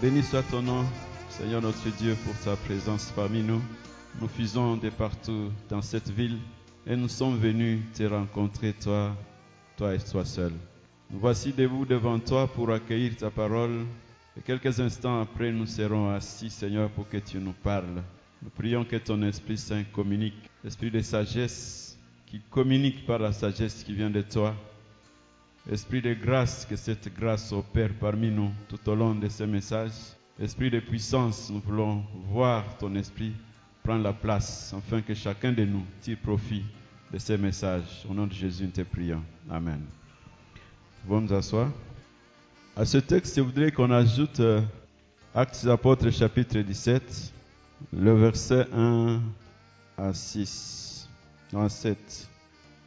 Béni soit ton nom, Seigneur notre Dieu, pour ta présence parmi nous. Nous fusons de partout dans cette ville et nous sommes venus te rencontrer, toi, toi et toi seul. Nous voici debout devant toi pour accueillir ta parole. Et quelques instants après, nous serons assis, Seigneur, pour que tu nous parles. Nous prions que ton Esprit Saint communique, Esprit de sagesse, qui communique par la sagesse qui vient de toi. Esprit de grâce, que cette grâce opère parmi nous tout au long de ces messages. Esprit de puissance, nous voulons voir ton esprit prendre la place, afin que chacun de nous tire profit de ces messages. Au nom de Jésus, nous te prions. Amen. Nous pouvons nous asseoir. À ce texte, je voudrais qu'on ajoute euh, Actes des Apôtres, chapitre 17, le verset 1 à 6. Non, à 7.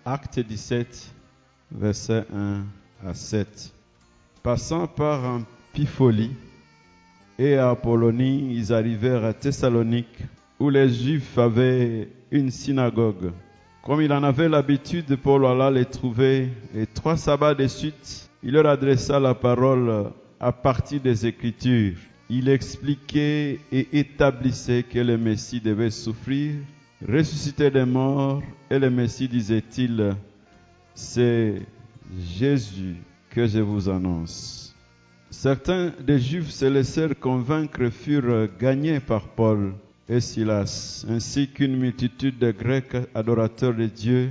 Acte 17, verset 1 à 7. Passant par Amphipolis et à Apollonie, ils arrivèrent à Thessalonique, où les Juifs avaient une synagogue. Comme il en avait l'habitude, Paul alla les trouver, et trois sabbats de suite, il leur adressa la parole à partir des Écritures. Il expliquait et établissait que le Messie devait souffrir, ressusciter des morts, et le Messie, disait-il, c'est Jésus que je vous annonce. Certains des Juifs se laissèrent convaincre, furent gagnés par Paul et Silas, ainsi qu'une multitude de Grecs adorateurs de Dieu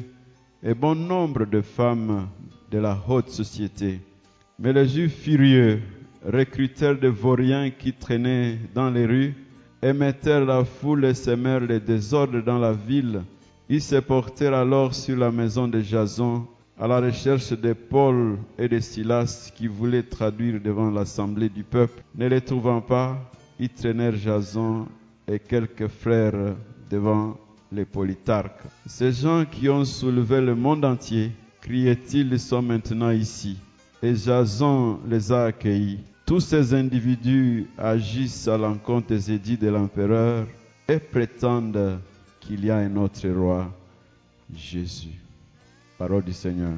et bon nombre de femmes de la haute société. Mais les Juifs furieux recrutèrent des vauriens qui traînaient dans les rues, émettèrent la foule et semèrent le désordre dans la ville. Ils se portèrent alors sur la maison de Jason à la recherche de Paul et de Silas qui voulaient traduire devant l'assemblée du peuple. Ne les trouvant pas, ils traînèrent Jason et quelques frères devant les polytarques. Ces gens qui ont soulevé le monde entier, criaient-ils, sont maintenant ici. Et Jason les a accueillis. Tous ces individus agissent à l'encontre des édits de l'empereur et prétendent qu'il y a un autre roi, Jésus. Parole du Seigneur.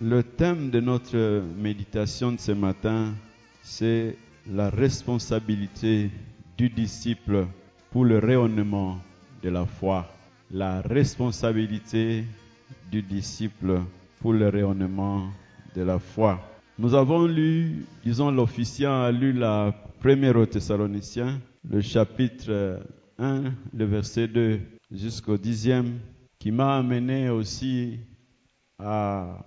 Le thème de notre méditation de ce matin, c'est la responsabilité du disciple pour le rayonnement de la foi. La responsabilité du disciple pour le rayonnement de la foi. Nous avons lu, disons l'officiant a lu la première aux Thessaloniciens, le chapitre 1, le verset 2 jusqu'au dixième, qui m'a amené aussi à,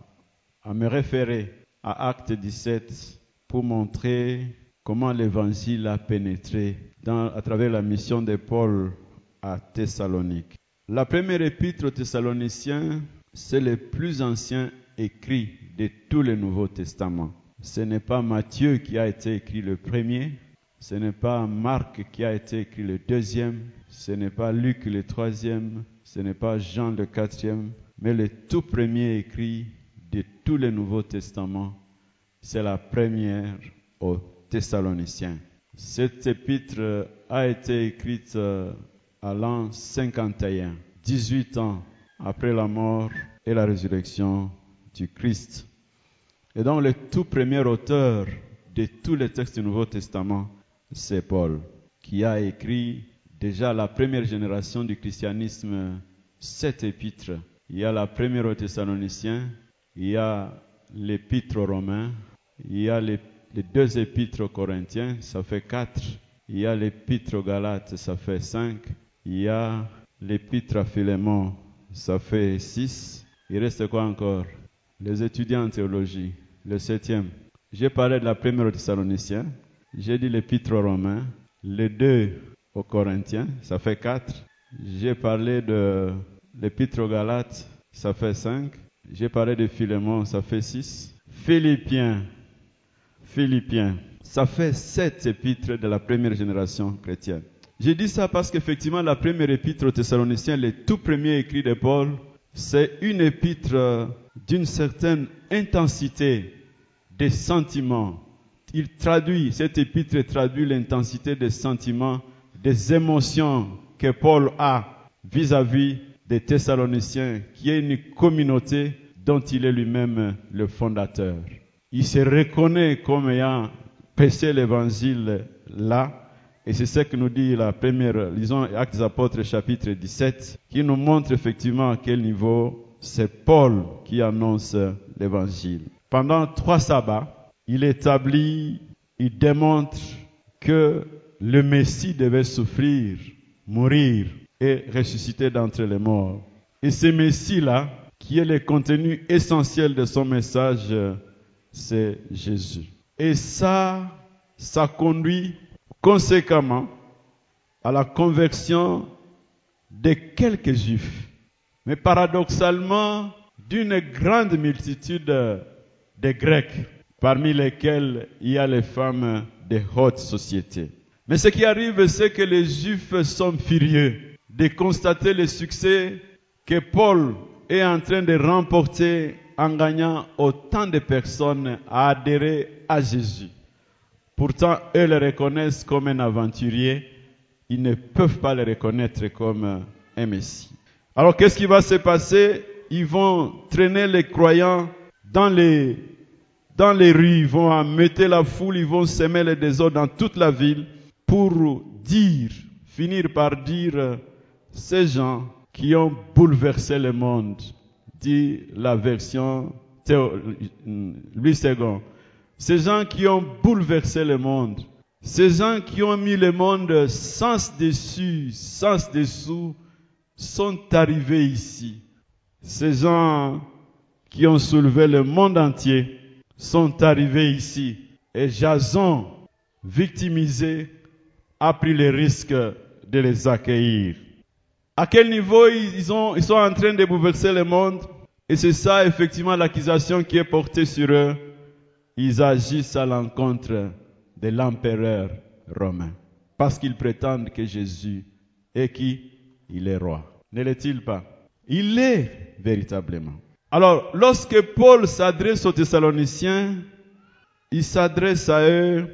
me référer à Acte 17 pour montrer comment l'évangile a pénétré à travers la mission de Paul à Thessalonique. La première épître aux Thessaloniciens, c'est le plus ancien écrit de tout le Nouveau Testament. Ce n'est pas Matthieu qui a été écrit le premier, ce n'est pas Marc qui a été écrit le deuxième, ce n'est pas Luc le troisième, ce n'est pas Jean le quatrième, mais le tout premier écrit de tout le Nouveau Testament, c'est la première aux Thessaloniciens. Cette épître a été écrite à l'an 51, 18 ans après la mort et la résurrection du Christ. Et donc le tout premier auteur de tous les textes du Nouveau Testament, c'est Paul, qui a écrit déjà la première génération du christianisme sept épîtres. Il y a la première aux Thessaloniciens, il y a l'épître aux Romains, il y a les, deux épîtres aux Corinthiens, ça fait quatre. Il y a l'épître aux Galates, ça fait cinq. Il y a l'épître à Philémon, ça fait six. Il reste quoi encore? Les étudiants en théologie, le septième. J'ai parlé de la première aux Thessaloniciens, j'ai dit l'épître aux Romains, les deux aux Corinthiens, ça fait quatre. J'ai parlé de l'épître aux Galates, ça fait cinq. J'ai parlé de Philémon, ça fait six. Philippiens, Philippiens, ça fait sept épîtres de la première génération chrétienne. J'ai dit ça parce qu'effectivement, la première épître aux Thessaloniciens, le tout premier écrit de Paul, c'est une épître d'une certaine intensité des sentiments. Il traduit, cette épître traduit l'intensité des sentiments, des émotions que Paul a vis-à-vis des Thessaloniciens, qui est une communauté dont il est lui-même le fondateur. Il se reconnaît comme ayant prêché l'évangile là. Et c'est ce que nous dit la première, lisons Actes des Apôtres chapitre 17, qui nous montre effectivement à quel niveau c'est Paul qui annonce l'évangile. Pendant trois sabbats, il établit, il démontre que le Messie devait souffrir, mourir et ressusciter d'entre les morts. Et ce Messie-là, qui est le contenu essentiel de son message, c'est Jésus. Et ça, ça conduit conséquemment à la conversion de quelques juifs, mais paradoxalement d'une grande multitude de Grecs, parmi lesquels il y a les femmes de haute société. Mais ce qui arrive, c'est que les juifs sont furieux de constater le succès que Paul est en train de remporter en gagnant autant de personnes à adhérer à Jésus. Pourtant, eux le reconnaissent comme un aventurier. Ils ne peuvent pas le reconnaître comme un Messie. Alors, qu'est-ce qui va se passer? Ils vont traîner les croyants dans les, dans les rues, ils vont ameuter la foule, ils vont semer les désordres dans toute la ville pour dire, finir par dire, ces gens qui ont bouleversé le monde, dit la version Louis II, ces gens qui ont bouleversé le monde, ces gens qui ont mis le monde sans dessus, sans dessous, sont arrivés ici. Ces gens qui ont soulevé le monde entier sont arrivés ici. Et Jason, victimisé, a pris le risque de les accueillir. À quel niveau ils, sont en train de bouleverser le monde? Et c'est ça effectivement l'accusation qui est portée sur eux. Ils agissent à l'encontre de l'empereur romain. Parce qu'ils prétendent que Jésus est qui? Il est roi. Ne l'est-il pas? Il l'est véritablement. Alors, lorsque Paul s'adresse aux Thessaloniciens, il s'adresse à eux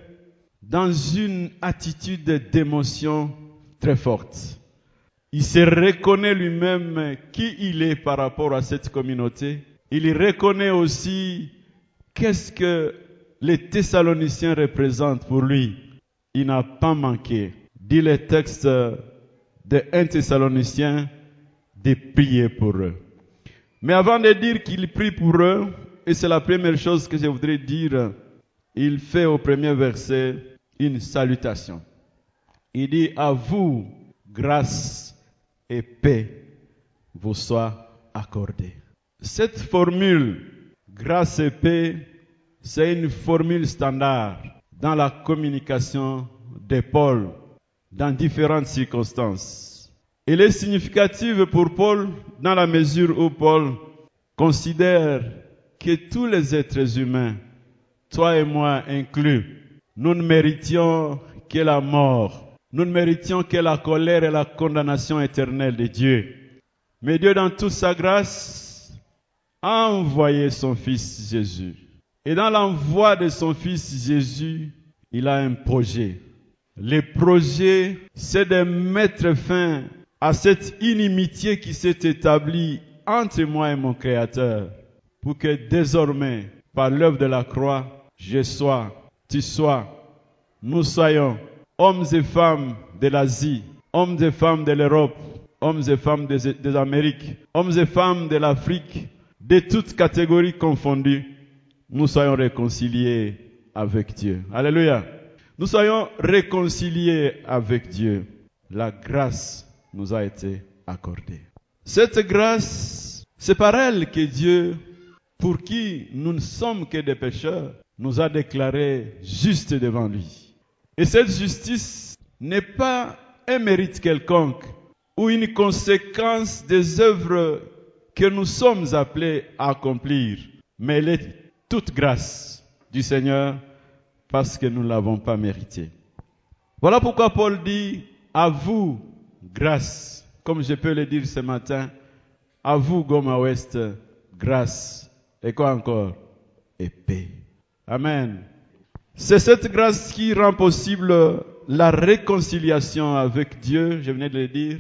dans une attitude d'émotion très forte. Il se reconnaît lui-même qui il est par rapport à cette communauté. Il reconnaît aussi qu'est-ce que les Thessaloniciens représentent pour lui. Il n'a pas manqué, dit le texte de 1 Thessalonicien, de prier pour eux. Mais avant de dire qu'il prie pour eux, et c'est la première chose que je voudrais dire, il fait au premier verset une salutation. Il dit à vous, grâce et paix vous soient accordées. Cette formule, grâce et paix, c'est une formule standard dans la communication de Paul dans différentes circonstances. Elle est significative pour Paul dans la mesure où Paul considère que tous les êtres humains, toi et moi inclus, nous ne méritions que la mort. Nous ne méritions que la colère et la condamnation éternelle de Dieu. Mais Dieu, dans toute sa grâce, a envoyé son Fils Jésus. Et dans l'envoi de son Fils Jésus, il a un projet. Le projet, c'est de mettre fin à cette inimitié qui s'est établie entre moi et mon Créateur, pour que désormais, par l'œuvre de la croix, je sois tu sois, nous soyons hommes et femmes de l'Asie, hommes et femmes de l'Europe, hommes et femmes des, Amériques, hommes et femmes de l'Afrique, de toutes catégories confondues, nous soyons réconciliés avec Dieu. Alléluia. Nous soyons réconciliés avec Dieu. La grâce nous a été accordée. Cette grâce, c'est par elle que Dieu, pour qui nous ne sommes que des pécheurs, nous a déclarés justes devant lui. Et cette justice n'est pas un mérite quelconque ou une conséquence des œuvres que nous sommes appelés à accomplir, mais elle est toute grâce du Seigneur parce que nous ne l'avons pas mérité. Voilà pourquoi Paul dit à vous grâce, comme je peux le dire ce matin, à vous Goma Ouest, grâce et quoi encore? Et paix. Amen. C'est cette grâce qui rend possible la réconciliation avec Dieu, je venais de le dire,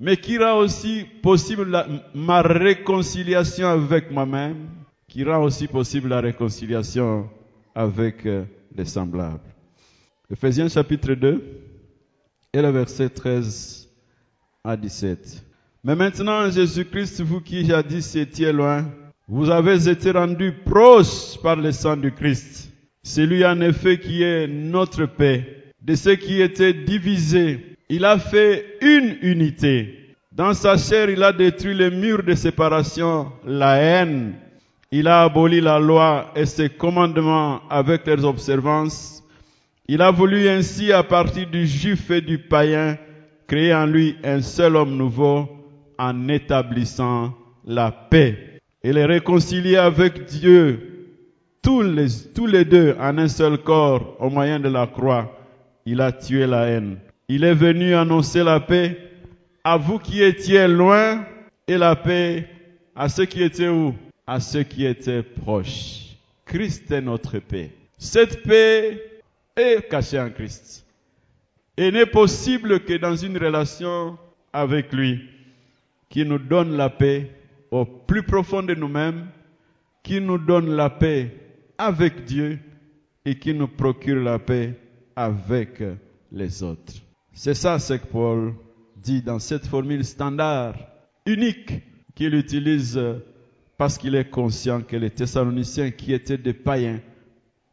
mais qui rend aussi possible ma réconciliation avec moi-même, qui rend aussi possible la réconciliation avec euh, les semblables. Ephésiens chapitre 2 et le verset 13 à 17. Mais maintenant, Jésus-Christ, vous qui jadis étiez loin, vous avez été rendus proches par le sang du Christ. Celui en effet qui est notre paix. De ceux qui étaient divisés, il a fait une unité. Dans sa chair, il a détruit les murs de séparation, la haine. Il a aboli la loi et ses commandements avec leurs observances. Il a voulu ainsi, à partir du juif et du païen, créer en lui un seul homme nouveau en établissant la paix et les réconcilier avec Dieu, tous les, deux en un seul corps au moyen de la croix. Il a tué la haine. Il est venu annoncer la paix à vous qui étiez loin et la paix à ceux qui étaient où? À ceux qui étaient proches. Christ est notre paix. Cette paix est cachée en Christ et n'est possible que dans une relation avec lui qui nous donne la paix au plus profond de nous-mêmes, qui nous donne la paix avec Dieu et qui nous procure la paix avec les autres. C'est ça ce que Paul dit dans cette formule standard, unique, qu'il utilise parce qu'il est conscient que les Thessaloniciens qui étaient des païens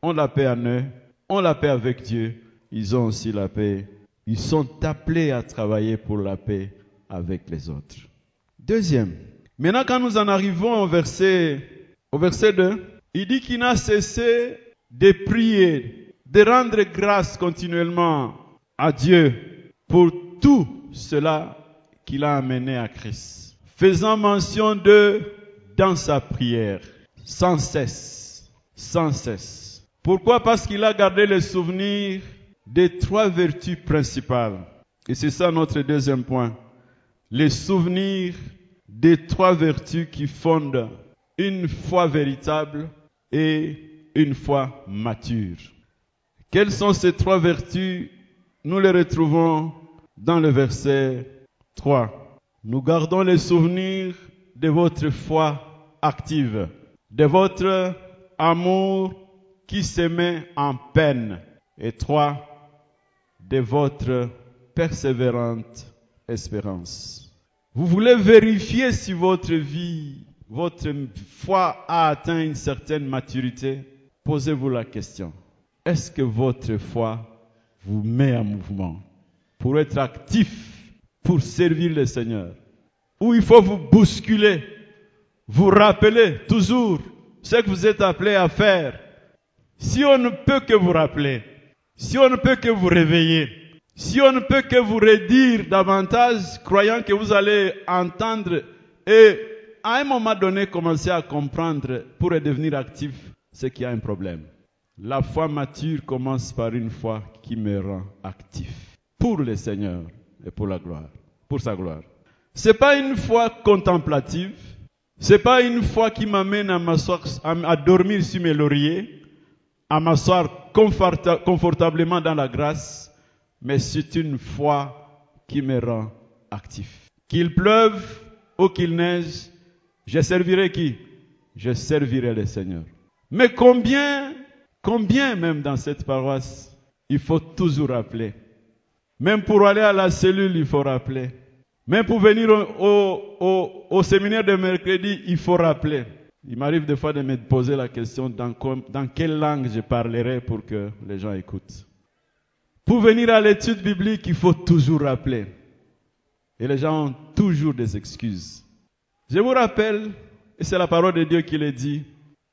ont la paix en eux, ont la paix avec Dieu, ils ont aussi la paix. Ils sont appelés à travailler pour la paix avec les autres. Deuxième. Maintenant, quand nous en arrivons au verset, au verset 2, il dit qu'il n'a cessé de prier, de rendre grâce continuellement à Dieu pour tout cela qu'il a amené à Christ. Faisant mention de dans sa prière, sans cesse, sans cesse. Pourquoi? Parce qu'il a gardé le souvenir des trois vertus principales. Et c'est ça notre deuxième point. Les souvenirs des trois vertus qui fondent une foi véritable et une foi mature. Quelles sont ces trois vertus? Nous les retrouvons dans le verset 3. Nous gardons les souvenirs de votre foi active, de votre amour qui se met en peine. Et trois, de votre persévérante espérance. Vous voulez vérifier si votre vie, votre foi a atteint une certaine maturité? Posez-vous la question. Est-ce que votre foi vous met en mouvement pour être actif, pour servir le Seigneur? Ou il faut vous bousculer, vous rappeler toujours ce que vous êtes appelé à faire? Si on ne peut que vous rappeler, si on ne peut que vous réveiller, si on ne peut que vous redire davantage, croyant que vous allez entendre et à un moment donné commencer à comprendre pour devenir actif, c'est qu'il y a un problème. La foi mature commence par une foi qui me rend actif pour le Seigneur et pour la gloire, pour sa gloire. C'est pas une foi contemplative, c'est pas une foi qui m'amène à m'asseoir, à dormir sur mes lauriers, à m'asseoir confortablement dans la grâce, mais c'est une foi qui me rend actif. Qu'il pleuve ou qu'il neige, je servirai qui? Je servirai le Seigneur. Mais combien, combien même dans cette paroisse, il faut toujours rappeler. Même pour aller à la cellule, il faut rappeler. Même pour venir au, séminaire de mercredi, il faut rappeler. Il m'arrive des fois de me poser la question dans quelle langue je parlerai pour que les gens écoutent. Pour venir à l'étude biblique, il faut toujours rappeler. Et les gens ont toujours des excuses. Je vous rappelle, et c'est la parole de Dieu qui le dit,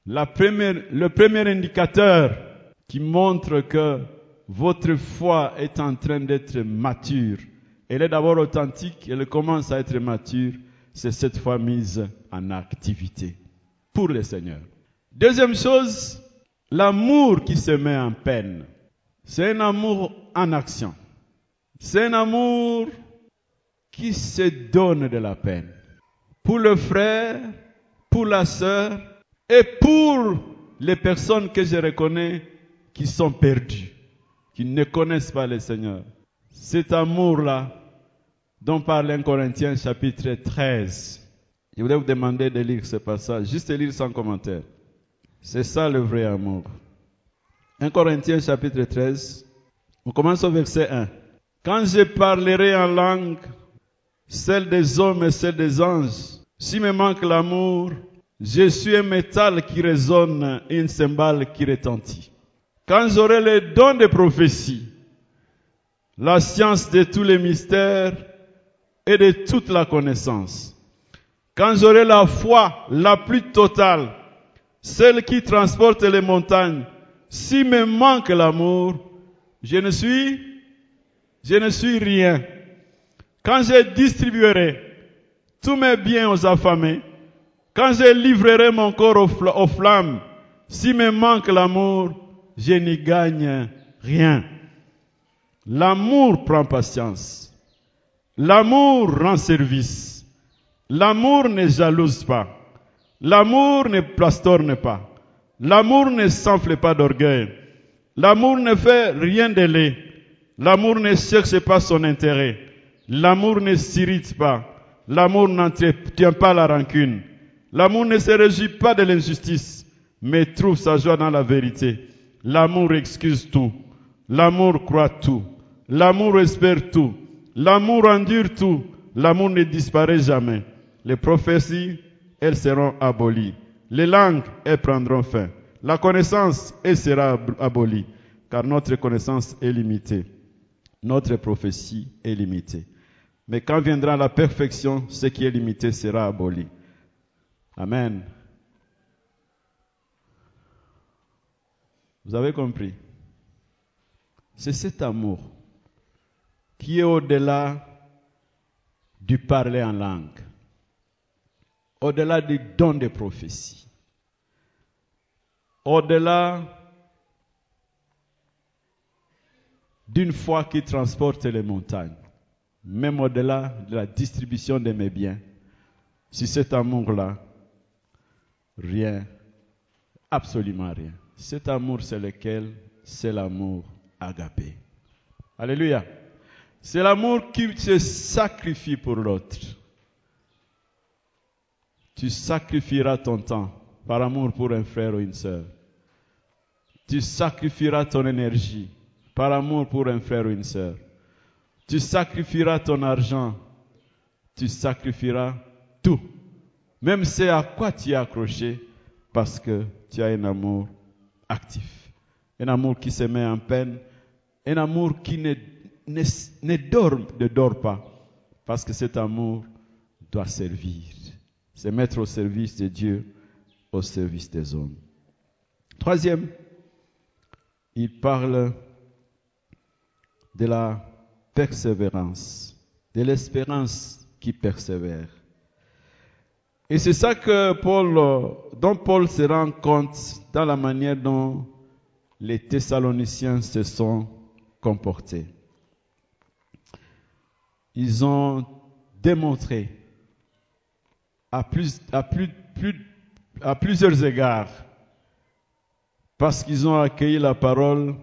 le premier indicateur qui montre que votre foi est en train d'être mature, elle est d'abord authentique, elle commence à être mature, c'est cette foi mise en activité pour le Seigneur. Deuxième chose, l'amour qui se met en peine. C'est un amour en action. C'est un amour qui se donne de la peine. Pour le frère, pour la sœur et pour les personnes que je reconnais qui sont perdues, qui ne connaissent pas le Seigneur. Cet amour-là dont parle 1 Corinthiens chapitre 13. Je voudrais vous demander de lire ce passage, juste lire sans commentaire. C'est ça le vrai amour. 1 Corinthiens chapitre 13, On commence au verset 1. Quand je parlerai en langue, celle des hommes et celle des anges, si me manque l'amour, je suis un métal qui résonne et une cymbale qui retentit. Quand j'aurai les dons de prophétie, la science de tous les mystères et de toute la connaissance, quand j'aurai la foi la plus totale, celle qui transporte les montagnes, si me manque l'amour, je ne suis, je ne suis rien. Quand je distribuerai tous mes biens aux affamés, quand je livrerai mon corps aux, flammes, si me manque l'amour, je n'y gagne rien. L'amour prend patience. L'amour rend service. L'amour ne jalouse pas. L'amour ne plastorne pas. L'amour ne s'enfle pas d'orgueil. L'amour ne fait rien de laid. L'amour ne cherche pas son intérêt. L'amour ne s'irrite pas. L'amour n'entretient pas la rancune. L'amour ne se réjouit pas de l'injustice, mais trouve sa joie dans la vérité. L'amour excuse tout. L'amour croit tout. L'amour espère tout. L'amour endure tout. L'amour ne disparaît jamais. Les prophéties, elles seront abolies. Les langues, elles prendront fin. La connaissance, elle sera abolie, car notre connaissance est limitée. Notre prophétie est limitée. Mais quand viendra la perfection, ce qui est limité sera aboli. Amen. Vous avez compris? C'est cet amour qui est au-delà du parler en langue, au-delà du don de prophétie, au-delà d'une foi qui transporte les montagnes même au-delà de la distribution de mes biens, si cet amour-là, rien, absolument rien. Cet amour, c'est lequel? C'est l'amour agapé. Alléluia. C'est l'amour qui se sacrifie pour l'autre. Tu sacrifieras ton temps par amour pour un frère ou une sœur. Tu sacrifieras ton énergie par amour pour un frère ou une sœur. Tu sacrifieras ton argent. Tu sacrifieras tout. Même c'est à quoi tu es accroché parce que tu as un amour actif. Un amour qui se met en peine. Un amour qui ne, dort, ne dort pas. Parce que cet amour doit servir. Se mettre au service de Dieu, au service des hommes. Troisième, il parle de la persévérance, de l'espérance qui persévère. Et c'est ça que Paul, dont Paul se rend compte dans la manière dont les Thessaloniciens se sont comportés. Ils ont démontré à, plus, à, plus, plus, à plusieurs égards, parce qu'ils ont accueilli la parole,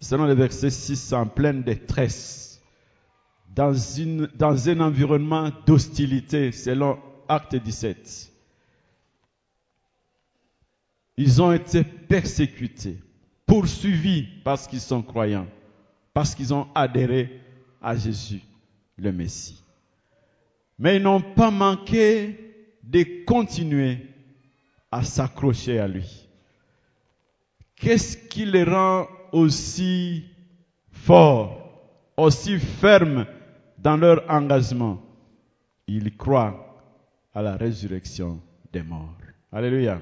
selon le verset 6, en pleine détresse dans, dans un environnement d'hostilité, selon Acte 17. Ils ont été persécutés, poursuivis parce qu'ils sont croyants, parce qu'ils ont adhéré à Jésus, le Messie. Mais ils n'ont pas manqué de continuer à s'accrocher à lui. Qu'est-ce qui les rend aussi forts, aussi fermes dans leur engagement, ils croient à la résurrection des morts. Alléluia.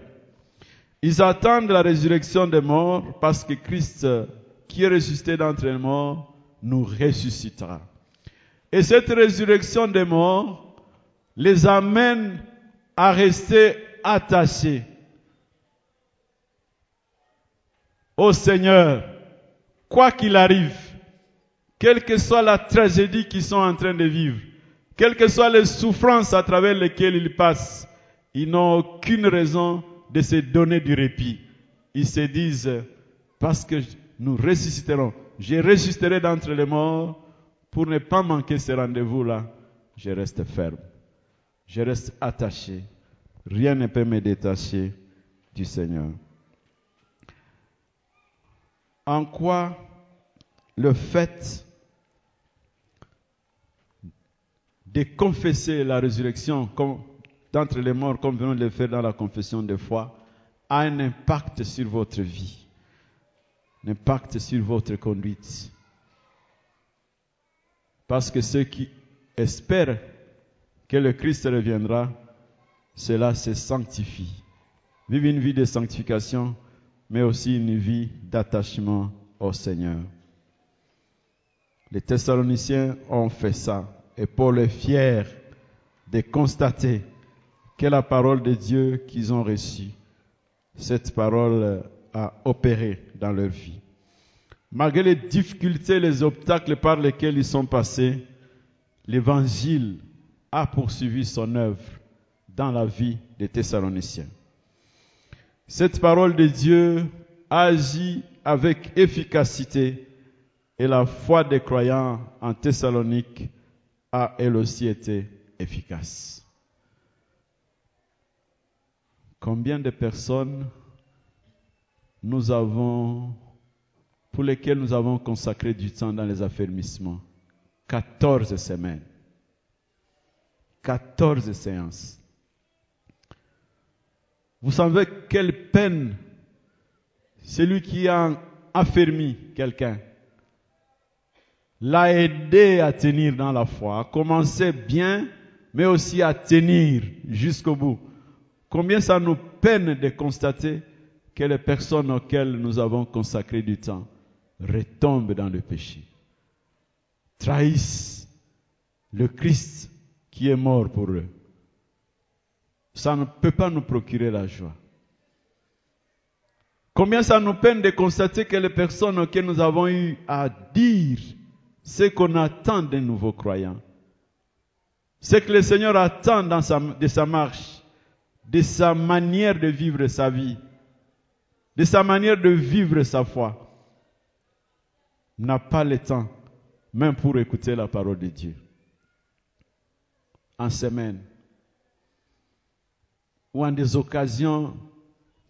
Ils attendent la résurrection des morts parce que Christ, qui est ressuscité d'entre les morts, nous ressuscitera. Et cette résurrection des morts les amène à rester attachés au Seigneur, quoi qu'il arrive quelle que soit la tragédie qu'ils sont en train de vivre, quelles que soient les souffrances à travers lesquelles ils passent, ils n'ont aucune raison de se donner du répit. Ils se disent, parce que nous ressusciterons, je ressusciterai d'entre les morts, pour ne pas manquer ce rendez-vous-là, je reste ferme. Je reste attaché. Rien ne peut me détacher du Seigneur. En quoi le fait de confesser la résurrection d'entre les morts, comme venons de le faire dans la confession de foi, a un impact sur votre vie, un impact sur votre conduite. Parce que ceux qui espèrent que le Christ reviendra, cela se sanctifie. Vivent une vie de sanctification, mais aussi une vie d'attachement au Seigneur. Les Thessaloniciens ont fait ça. Et Paul est fier de constater que la parole de Dieu qu'ils ont reçue, cette parole a opéré dans leur vie. Malgré les difficultés, les obstacles par lesquels ils sont passés, l'évangile a poursuivi son œuvre dans la vie des Thessaloniciens. Cette parole de Dieu agit avec efficacité et la foi des croyants en Thessalonique a elle aussi été efficace. Combien de personnes nous avons, pour lesquelles nous avons consacré du temps dans les affermissements? 14 semaines. 14 séances. Vous savez quelle peine celui qui a affermi quelqu'un l'a aidé à tenir dans la foi, à commencer bien, mais aussi à tenir jusqu'au bout. Combien ça nous peine de constater que les personnes auxquelles nous avons consacré du temps retombent dans le péché, trahissent le Christ qui est mort pour eux. Ça ne peut pas nous procurer la joie. Combien ça nous peine de constater que les personnes auxquelles nous avons eu à dire ce qu'on attend des nouveaux croyants, ce que le Seigneur attend de sa marche, de sa manière de vivre sa vie, de sa manière de vivre sa foi, n'a pas le temps même pour écouter la parole de Dieu. En semaine ou en des occasions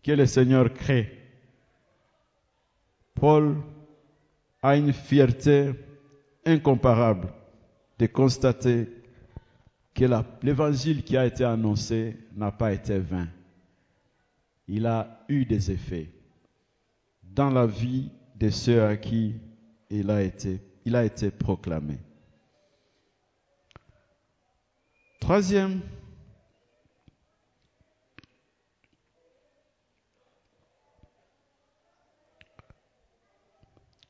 que le Seigneur crée. Paul a une fierté incomparable de constater que l'évangile qui a été annoncé n'a pas été vain. Il a eu des effets dans la vie de ceux à qui il a été, il a été proclamé. Troisième,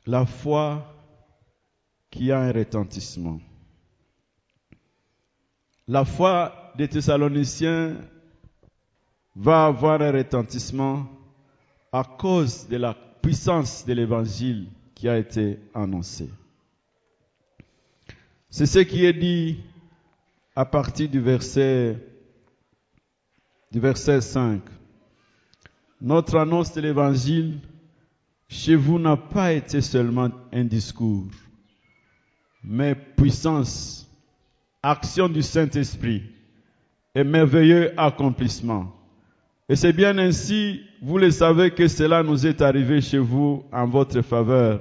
la foi qui a un retentissement. La foi des Thessaloniciens va avoir un retentissement à cause de la puissance de l'évangile qui a été annoncé. C'est ce qui est dit à partir du verset, du verset 5. Notre annonce de l'évangile chez vous n'a pas été seulement un discours, mais puissance, action du Saint-Esprit et merveilleux accomplissement. Et c'est bien ainsi, vous le savez, que cela nous est arrivé chez vous en votre faveur.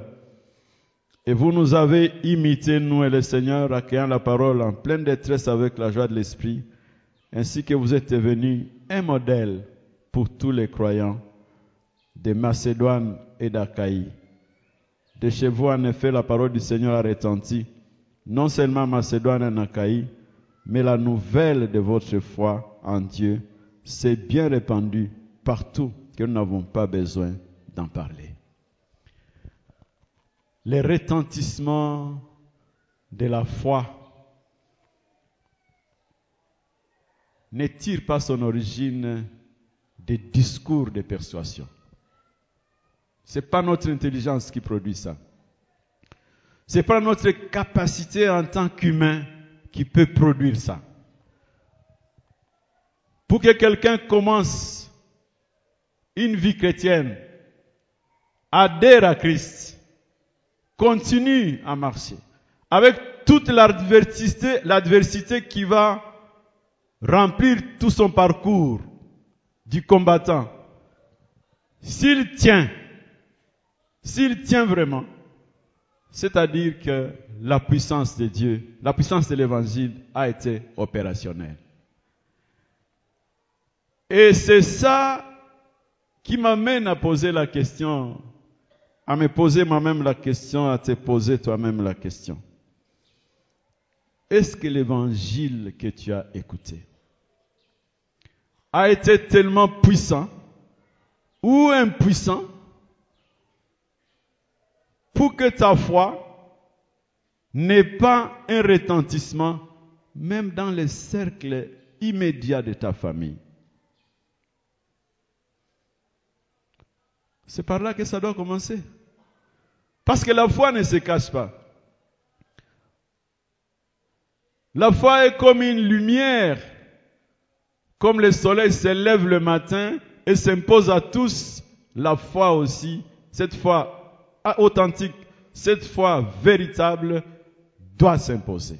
Et vous nous avez imité, nous et le Seigneur, accueillant la parole en pleine détresse avec la joie de l'Esprit, ainsi que vous êtes devenu un modèle pour tous les croyants de Macédoine et d'Achaïe. De chez vous, en effet, la parole du Seigneur a retenti, non seulement Macédoine et Achaïe, mais la nouvelle de votre foi en Dieu s'est bien répandue partout que nous n'avons pas besoin d'en parler. Le retentissement de la foi ne tire pas son origine des discours de persuasion. Ce n'est pas notre intelligence qui produit ça. Ce n'est pas notre capacité en tant qu'humain qui peut produire ça. Pour que quelqu'un commence une vie chrétienne, adhère à Christ, continue à marcher, avec toute l'adversité, l'adversité qui va remplir tout son parcours du combattant, s'il tient, s'il tient vraiment, C'est-à-dire que la puissance de Dieu, la puissance de l'évangile a été opérationnelle. Et c'est ça qui m'amène à poser la question, à me poser moi-même la question, à te poser toi-même la question. Est-ce que l'évangile que tu as écouté a été tellement puissant ou impuissant pour que ta foi n'ait pas un retentissement même dans les cercles immédiats de ta famille. C'est par là que ça doit commencer. Parce que la foi ne se cache pas. La foi est comme une lumière, comme le soleil se lève le matin et s'impose à tous. La foi aussi, cette foi authentique, cette foi véritable, doit s'imposer.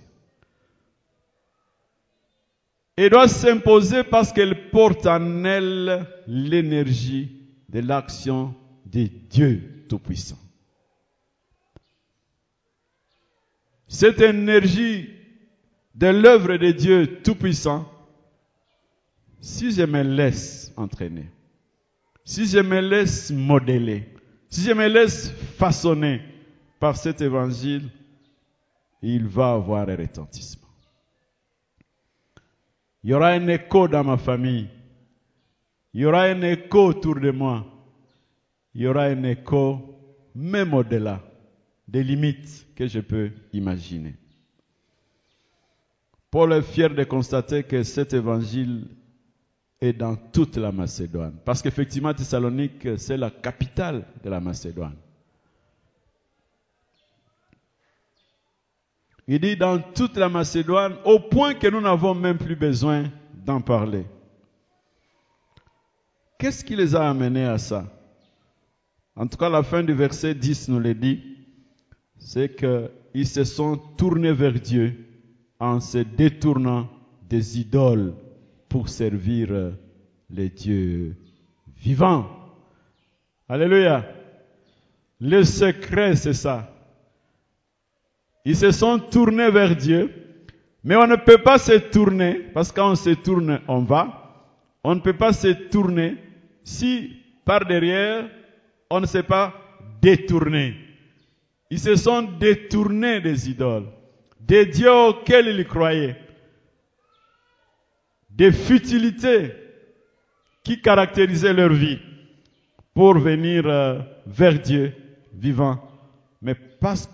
Et doit s'imposer parce qu'elle porte en elle l'énergie de l'action de Dieu Tout-Puissant. Cette énergie de l'œuvre de Dieu Tout-Puissant, si je me laisse entraîner, si je me laisse modeler, si je me laisse façonner par cet évangile, il va avoir un retentissement. Il y aura un écho dans ma famille. Il y aura un écho autour de moi. Il y aura un écho même au-delà des limites que je peux imaginer. Paul est fier de constater que cet évangile est dans toute la Macédoine. Parce qu'effectivement, Thessalonique, c'est la capitale de la Macédoine. Il dit dans toute la Macédoine, au point que nous n'avons même plus besoin d'en parler. Qu'est-ce qui les a amenés à ça? En tout cas, la fin du verset 10 nous le dit, c'est qu'ils se sont tournés vers Dieu en se détournant des idoles pour servir les dieux vivants. Alléluia. Le secret, c'est ça. Ils se sont tournés vers Dieu, mais on ne peut pas se tourner, parce que quand on se tourne, on va. On ne peut pas se tourner si par derrière, on ne s'est pas détourné. Ils se sont détournés des idoles, des dieux auxquels ils croyaient, des futilités qui caractérisaient leur vie pour venir euh, vers Dieu vivant. Mais parce,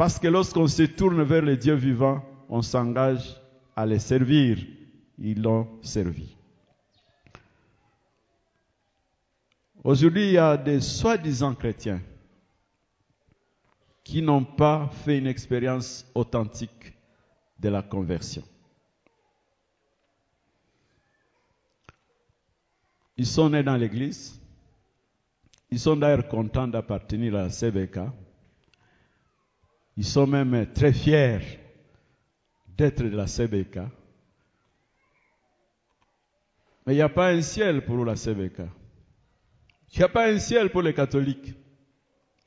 parce que lorsqu'on se tourne vers les dieux vivants, on s'engage à les servir. Ils l'ont servi. Aujourd'hui, il y a des soi-disant chrétiens qui n'ont pas fait une expérience authentique de la conversion. Ils sont nés dans l'église. Ils sont d'ailleurs contents d'appartenir à la CBK. Ils sont même très fiers d'être de la CBK. Mais il n'y a pas un ciel pour la CBK. Il n'y a pas un ciel pour les catholiques.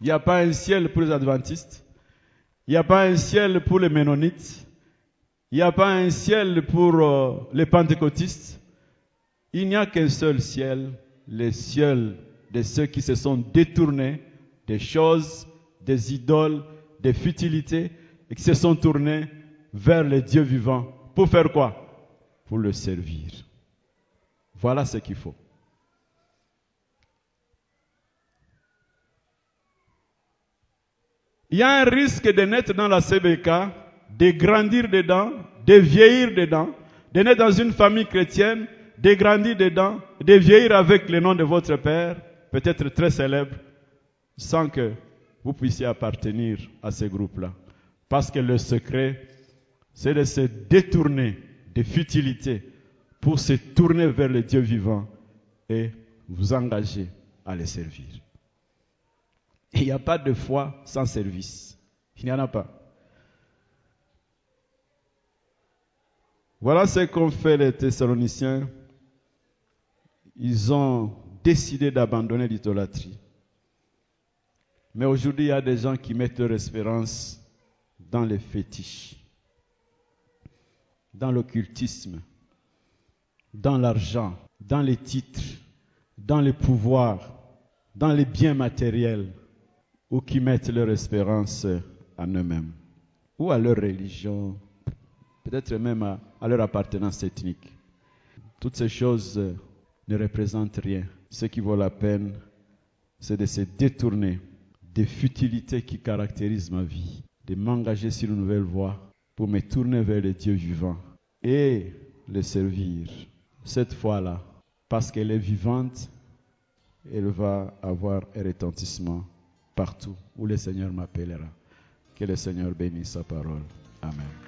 Il n'y a pas un ciel pour les adventistes. Il n'y a pas un ciel pour les ménonites. Il n'y a pas un ciel pour euh, les pentecôtistes. Il n'y a qu'un seul ciel, le ciel de ceux qui se sont détournés des choses, des idoles, des futilités, et qui se sont tournés vers le Dieu vivant. Pour faire quoi? Pour le servir. Voilà ce qu'il faut. Il y a un risque de naître dans la CBK, de grandir dedans, de vieillir dedans, de naître dans une famille chrétienne, de grandir dedans, de vieillir avec le nom de votre Père, peut-être très célèbre, sans que vous puissiez appartenir à ce groupe-là. Parce que le secret, c'est de se détourner des futilités pour se tourner vers le Dieu vivant et vous engager à les servir. Il n'y a pas de foi sans service. Il n'y en a pas. Voilà ce qu'ont fait les Thessaloniciens. Ils ont décidé d'abandonner l'idolâtrie. Mais aujourd'hui, il y a des gens qui mettent leur espérance dans les fétiches, dans l'occultisme, dans l'argent, dans les titres, dans les pouvoirs, dans les biens matériels, ou qui mettent leur espérance en eux-mêmes, ou à leur religion, peut-être même à, à leur appartenance ethnique. Toutes ces choses euh, ne représentent rien. Ce qui vaut la peine, c'est de se détourner des futilités qui caractérisent ma vie, de m'engager sur une nouvelle voie pour me tourner vers le Dieu vivant et le servir. Cette fois-là, parce qu'elle est vivante, elle va avoir un retentissement partout où le Seigneur m'appellera. Que le Seigneur bénisse sa parole. Amen.